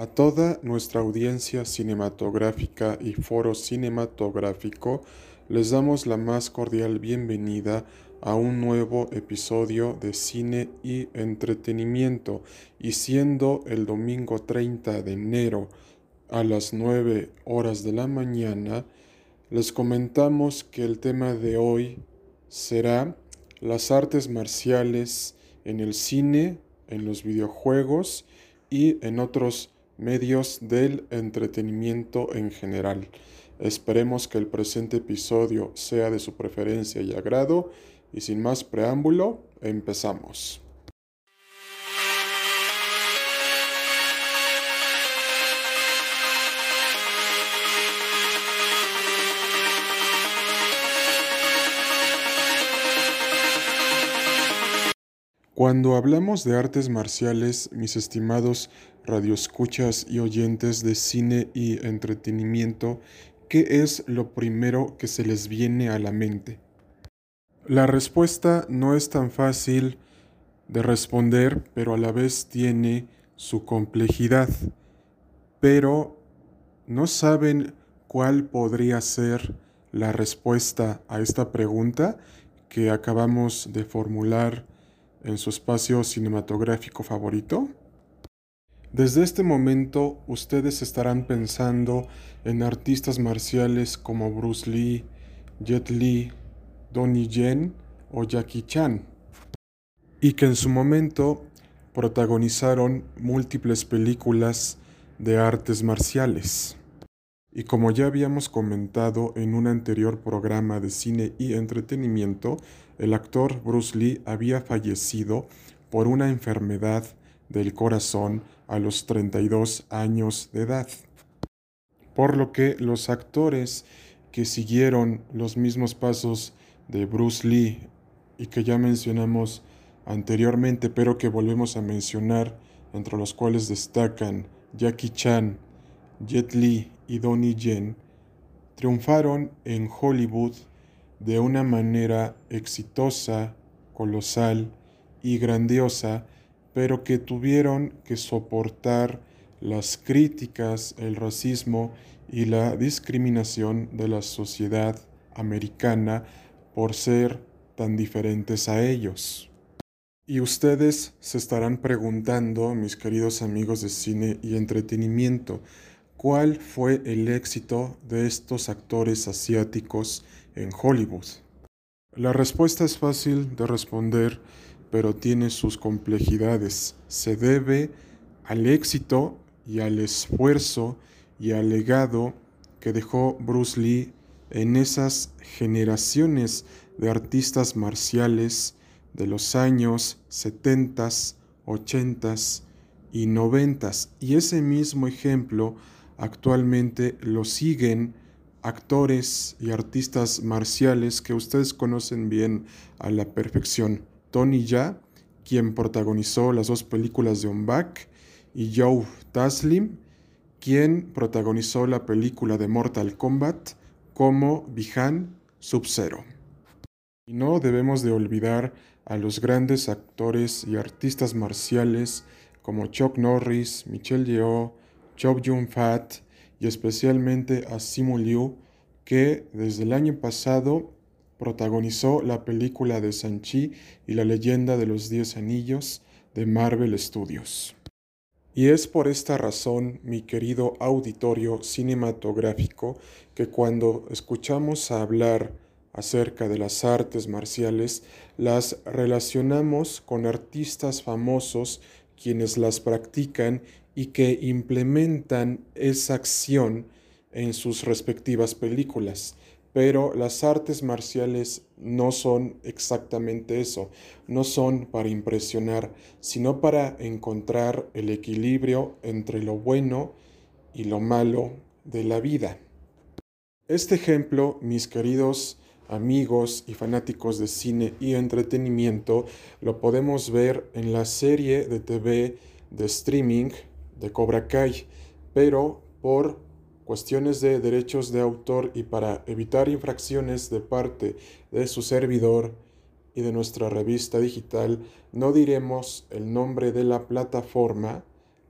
A toda nuestra audiencia cinematográfica y foro cinematográfico les damos la más cordial bienvenida a un nuevo episodio de cine y entretenimiento y siendo el domingo 30 de enero a las 9 horas de la mañana, les comentamos que el tema de hoy será las artes marciales en el cine, en los videojuegos y en otros medios del entretenimiento en general. Esperemos que el presente episodio sea de su preferencia y agrado y sin más preámbulo, empezamos. Cuando hablamos de artes marciales, mis estimados radioescuchas y oyentes de cine y entretenimiento, ¿qué es lo primero que se les viene a la mente? La respuesta no es tan fácil de responder, pero a la vez tiene su complejidad. Pero ¿no saben cuál podría ser la respuesta a esta pregunta que acabamos de formular en su espacio cinematográfico favorito? Desde este momento ustedes estarán pensando en artistas marciales como Bruce Lee, Jet Li, Donnie Yen o Jackie Chan, y que en su momento protagonizaron múltiples películas de artes marciales. Y como ya habíamos comentado en un anterior programa de cine y entretenimiento, el actor Bruce Lee había fallecido por una enfermedad del corazón a los 32 años de edad. Por lo que los actores que siguieron los mismos pasos de Bruce Lee y que ya mencionamos anteriormente, pero que volvemos a mencionar, entre los cuales destacan Jackie Chan, Jet Li y Donnie Yen, triunfaron en Hollywood de una manera exitosa, colosal y grandiosa, pero que tuvieron que soportar las críticas, el racismo y la discriminación de la sociedad americana por ser tan diferentes a ellos. Y ustedes se estarán preguntando, mis queridos amigos de cine y entretenimiento, ¿cuál fue el éxito de estos actores asiáticos en Hollywood? La respuesta es fácil de responder, pero tiene sus complejidades. Se debe al éxito y al esfuerzo y al legado que dejó Bruce Lee en esas generaciones de artistas marciales de los años 70, 80 y 90. Y ese mismo ejemplo actualmente lo siguen actores y artistas marciales que ustedes conocen bien a la perfección. Tony Ya, quien protagonizó las dos películas de On y Joe Taslim, quien protagonizó la película de Mortal Kombat como Bihan Sub-Zero. Y no debemos de olvidar a los grandes actores y artistas marciales como Chuck Norris, Michelle Yeoh, Chop Jun Fat y especialmente a Simu Liu, que desde el año pasado protagonizó la película de Sanchi y la leyenda de los Diez Anillos de Marvel Studios. Y es por esta razón, mi querido auditorio cinematográfico, que cuando escuchamos hablar acerca de las artes marciales, las relacionamos con artistas famosos quienes las practican y que implementan esa acción en sus respectivas películas. Pero las artes marciales no son exactamente eso, no son para impresionar, sino para encontrar el equilibrio entre lo bueno y lo malo de la vida. Este ejemplo, mis queridos amigos y fanáticos de cine y entretenimiento, lo podemos ver en la serie de TV de streaming de Cobra Kai, pero por cuestiones de derechos de autor y para evitar infracciones de parte de su servidor y de nuestra revista digital, no diremos el nombre de la plataforma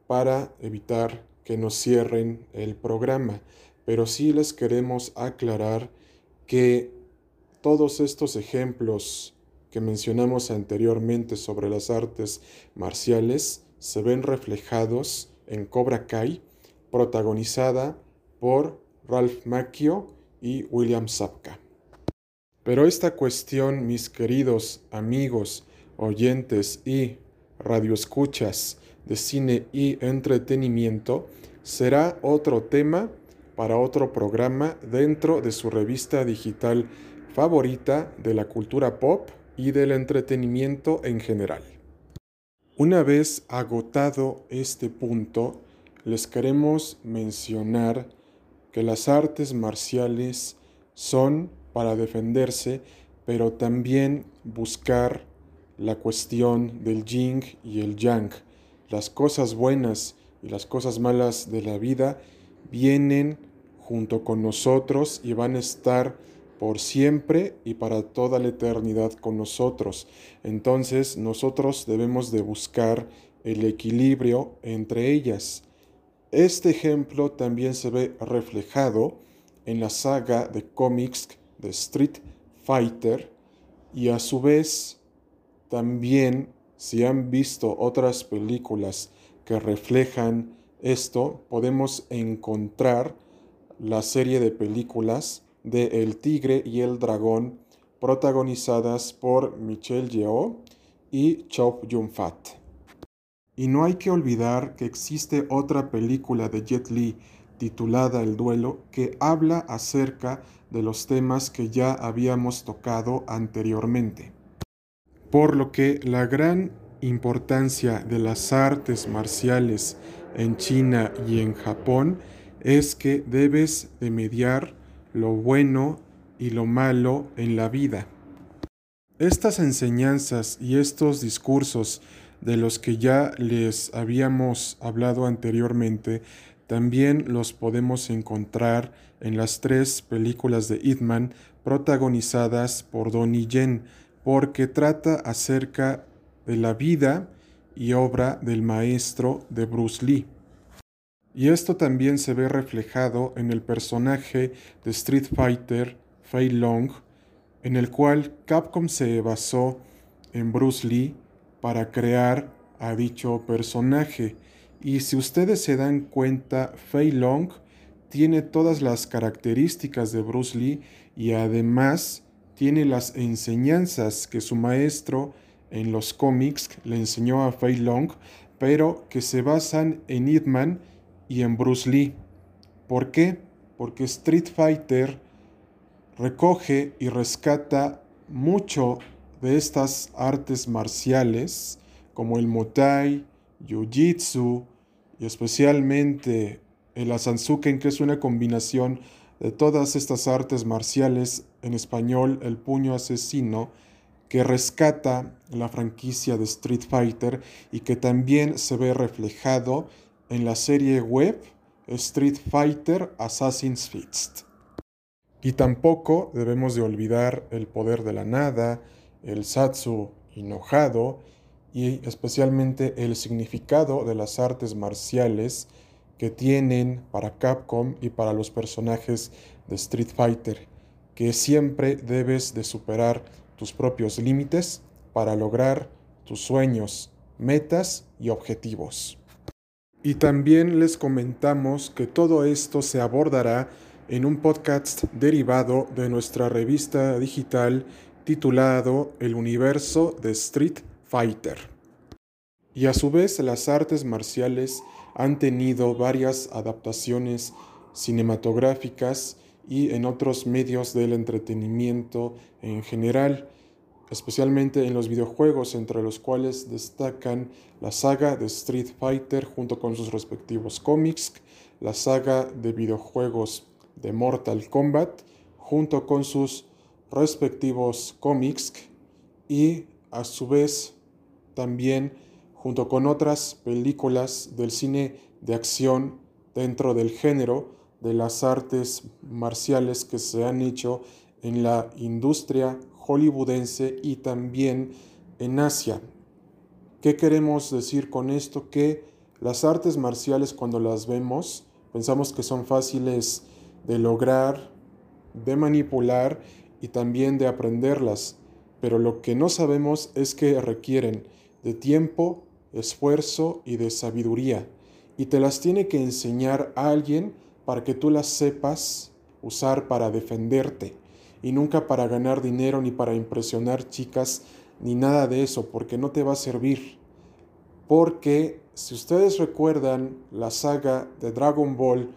para evitar que nos cierren el programa, pero sí les queremos aclarar que todos estos ejemplos que mencionamos anteriormente sobre las artes marciales se ven reflejados en Cobra Kai, protagonizada por Ralph Macchio y William Sapka. Pero esta cuestión, mis queridos amigos, oyentes y radioescuchas de cine y entretenimiento, será otro tema para otro programa dentro de su revista digital favorita de la cultura pop y del entretenimiento en general. Una vez agotado este punto, les queremos mencionar que las artes marciales son para defenderse, pero también buscar la cuestión del yin y el yang. Las cosas buenas y las cosas malas de la vida vienen junto con nosotros y van a estar por siempre y para toda la eternidad con nosotros. Entonces nosotros debemos de buscar el equilibrio entre ellas. Este ejemplo también se ve reflejado en la saga de cómics de Street Fighter y a su vez también si han visto otras películas que reflejan esto, podemos encontrar la serie de películas de El Tigre y el Dragón, protagonizadas por Michelle Yeoh y Chop Yun-fat. Y no hay que olvidar que existe otra película de Jet Li titulada El Duelo que habla acerca de los temas que ya habíamos tocado anteriormente. Por lo que la gran importancia de las artes marciales en China y en Japón es que debes de mediar lo bueno y lo malo en la vida. Estas enseñanzas y estos discursos de los que ya les habíamos hablado anteriormente, también los podemos encontrar en las tres películas de Hitman protagonizadas por Donnie Yen, porque trata acerca de la vida y obra del maestro de Bruce Lee. Y esto también se ve reflejado en el personaje de Street Fighter, Fei Long, en el cual Capcom se basó en Bruce Lee para crear a dicho personaje. Y si ustedes se dan cuenta, Fei Long tiene todas las características de Bruce Lee y además tiene las enseñanzas que su maestro en los cómics le enseñó a Fei Long, pero que se basan en Hitman y en Bruce Lee. ¿Por qué? Porque Street Fighter recoge y rescata mucho de estas artes marciales como el Muay Jiu-Jitsu y especialmente el Asansuken que es una combinación de todas estas artes marciales en español el puño asesino que rescata la franquicia de Street Fighter y que también se ve reflejado en la serie web Street Fighter Assassin's Fist. Y tampoco debemos de olvidar el poder de la nada, el Satsu enojado y especialmente el significado de las artes marciales que tienen para Capcom y para los personajes de Street Fighter, que siempre debes de superar tus propios límites para lograr tus sueños, metas y objetivos. Y también les comentamos que todo esto se abordará en un podcast derivado de nuestra revista digital titulado El universo de Street Fighter. Y a su vez las artes marciales han tenido varias adaptaciones cinematográficas y en otros medios del entretenimiento en general especialmente en los videojuegos, entre los cuales destacan la saga de Street Fighter junto con sus respectivos cómics, la saga de videojuegos de Mortal Kombat junto con sus respectivos cómics y a su vez también junto con otras películas del cine de acción dentro del género de las artes marciales que se han hecho en la industria hollywoodense y también en Asia. ¿Qué queremos decir con esto? Que Las artes marciales cuando las vemos pensamos que son fáciles de lograr, de manipular y también de aprenderlas, pero lo que no sabemos es que requieren de tiempo, esfuerzo y de sabiduría, y te las tiene que enseñar alguien para que tú las sepas usar para defenderte, y nunca para ganar dinero ni para impresionar chicas ni nada de eso, porque no te va a servir. Porque si ustedes recuerdan la saga de Dragon Ball,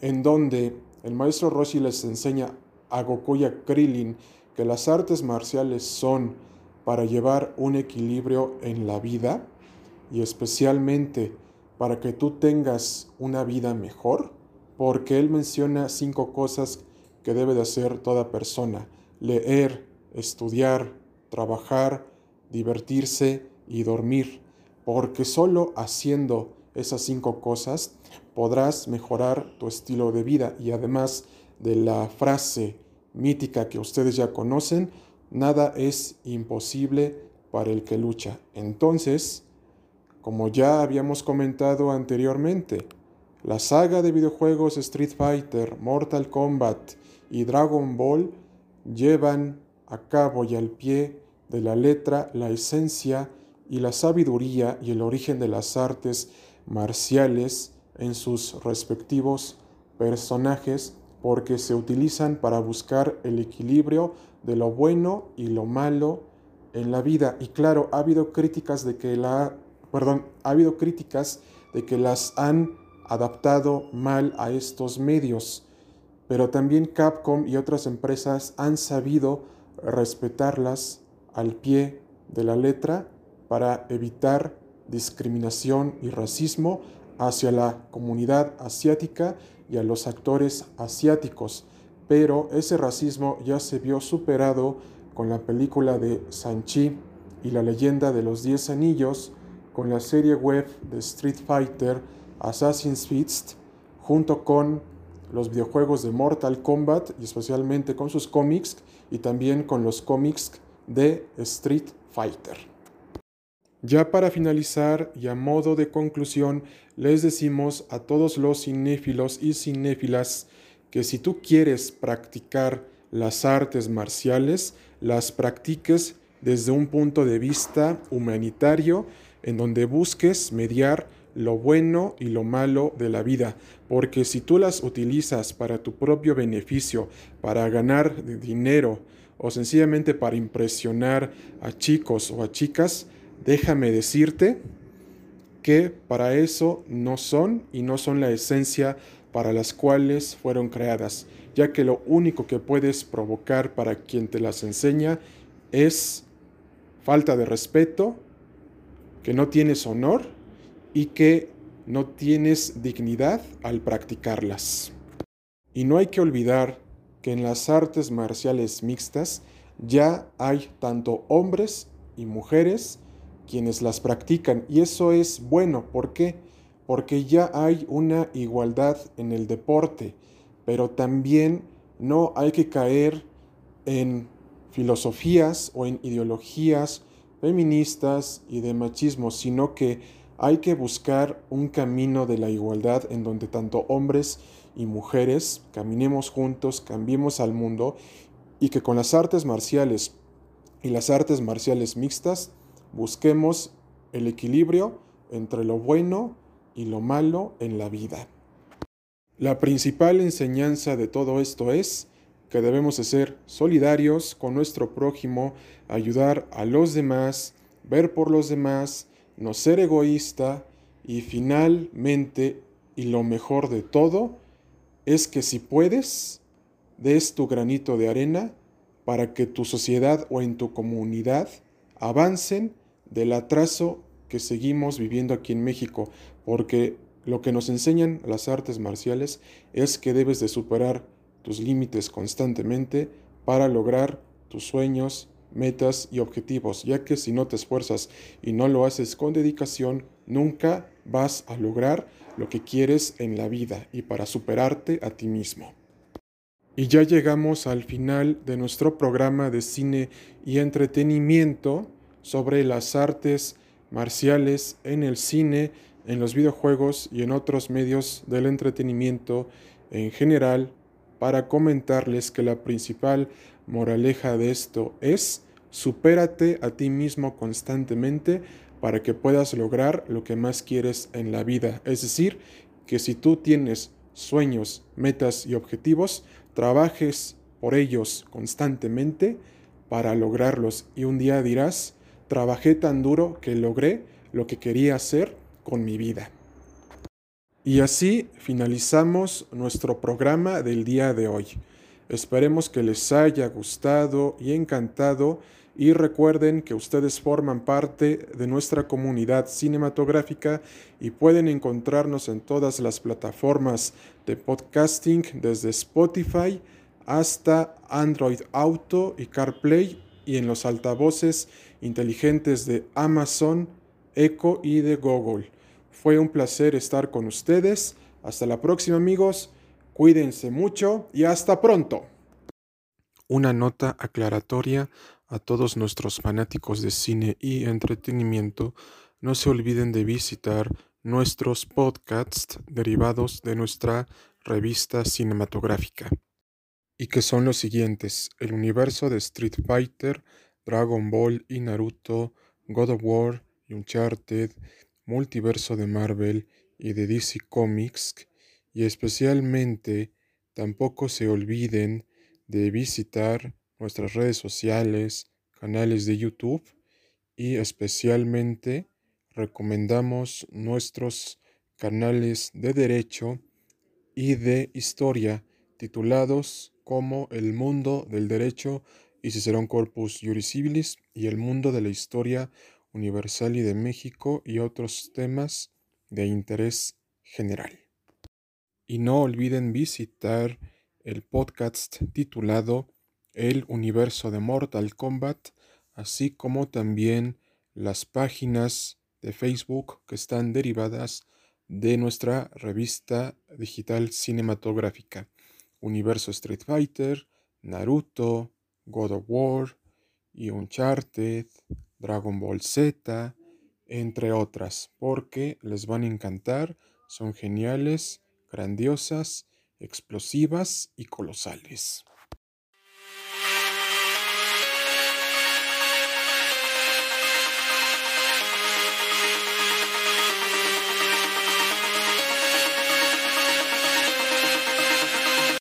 en donde el maestro Roshi les enseña a Goku y a Krillin que las artes marciales son para llevar un equilibrio en la vida y especialmente para que tú tengas una vida mejor, porque él menciona cinco cosas que debe de hacer toda persona. Leer, estudiar, trabajar, divertirse y dormir, porque solo haciendo esas cinco cosas podrás mejorar tu estilo de vida y además de la frase mítica que ustedes ya conocen, nada es imposible para el que lucha. Entonces, como ya habíamos comentado anteriormente, la saga de videojuegos Street Fighter, Mortal Kombat y Dragon Ball llevan a cabo y al pie de la letra la esencia y la sabiduría y el origen de las artes marciales en sus respectivos personajes porque se utilizan para buscar el equilibrio de lo bueno y lo malo en la vida. Y claro, ha habido críticas de que la, perdón, ha habido críticas de que las han adaptado mal a estos medios, pero también Capcom y otras empresas han sabido respetarlas al pie de la letra para evitar discriminación y racismo hacia la comunidad asiática y a los actores asiáticos, pero ese racismo ya se vio superado con la película de Sanchi y la leyenda de los Diez Anillos, con la serie web de Street Fighter Assassin's Fist, junto con los videojuegos de Mortal Kombat y especialmente con sus cómics y también con los cómics de Street Fighter. Ya para finalizar y a modo de conclusión, les decimos a todos los cinéfilos y cinéfilas que si tú quieres practicar las artes marciales, las practiques desde un punto de vista humanitario, en donde busques mediar lo bueno y lo malo de la vida, porque si tú las utilizas para tu propio beneficio, para ganar dinero o sencillamente para impresionar a chicos o a chicas, déjame decirte que para eso no son y no son la esencia para las cuales fueron creadas, ya que lo único que puedes provocar para quien te las enseña es falta de respeto, que no tienes honor y que no tienes dignidad al practicarlas. Y no hay que olvidar que en las artes marciales mixtas ya hay tanto hombres y mujeres quienes las practican. Y eso es bueno. ¿Por qué? Porque ya hay una igualdad en el deporte, pero también no hay que caer en filosofías o en ideologías feministas y de machismo, sino que hay que buscar un camino de la igualdad en donde tanto hombres y mujeres caminemos juntos, cambiemos al mundo y que con las artes marciales y las artes marciales mixtas Busquemos el equilibrio entre lo bueno y lo malo en la vida. La principal enseñanza de todo esto es que debemos de ser solidarios con nuestro prójimo, ayudar a los demás, ver por los demás, no ser egoísta y finalmente, y lo mejor de todo, es que si puedes, des tu granito de arena para que tu sociedad o en tu comunidad avancen del atraso que seguimos viviendo aquí en México, porque lo que nos enseñan las artes marciales es que debes de superar tus límites constantemente para lograr tus sueños, metas y objetivos, ya que si no te esfuerzas y no lo haces con dedicación, nunca vas a lograr lo que quieres en la vida y para superarte a ti mismo. Y ya llegamos al final de nuestro programa de cine y entretenimiento sobre las artes marciales en el cine, en los videojuegos y en otros medios del entretenimiento en general para comentarles que la principal moraleja de esto es supérate a ti mismo constantemente para que puedas lograr lo que más quieres en la vida. Es decir, que si tú tienes sueños, metas y objetivos, trabajes por ellos constantemente para lograrlos y un día dirás, trabajé tan duro que logré lo que quería hacer con mi vida. Y así finalizamos nuestro programa del día de hoy. Esperemos que les haya gustado y encantado y recuerden que ustedes forman parte de nuestra comunidad cinematográfica y pueden encontrarnos en todas las plataformas de podcasting desde Spotify hasta Android Auto y CarPlay y en los altavoces inteligentes de Amazon, Echo y de Google. Fue un placer estar con ustedes. Hasta la próxima amigos. Cuídense mucho y hasta pronto. Una nota aclaratoria a todos nuestros fanáticos de cine y entretenimiento. No se olviden de visitar nuestros podcasts derivados de nuestra revista cinematográfica. Y que son los siguientes. El universo de Street Fighter, Dragon Ball y Naruto, God of War y Uncharted, multiverso de Marvel y de DC Comics y especialmente tampoco se olviden de visitar nuestras redes sociales, canales de YouTube y especialmente recomendamos nuestros canales de derecho y de historia titulados como El mundo del derecho y Cicerón Corpus Juris Civilis y El mundo de la historia universal y de México y otros temas de interés general. Y no olviden visitar el podcast titulado El universo de Mortal Kombat, así como también las páginas de Facebook que están derivadas de nuestra revista digital cinematográfica. Universo Street Fighter, Naruto, God of War y Uncharted, Dragon Ball Z, entre otras, porque les van a encantar, son geniales, grandiosas, explosivas y colosales.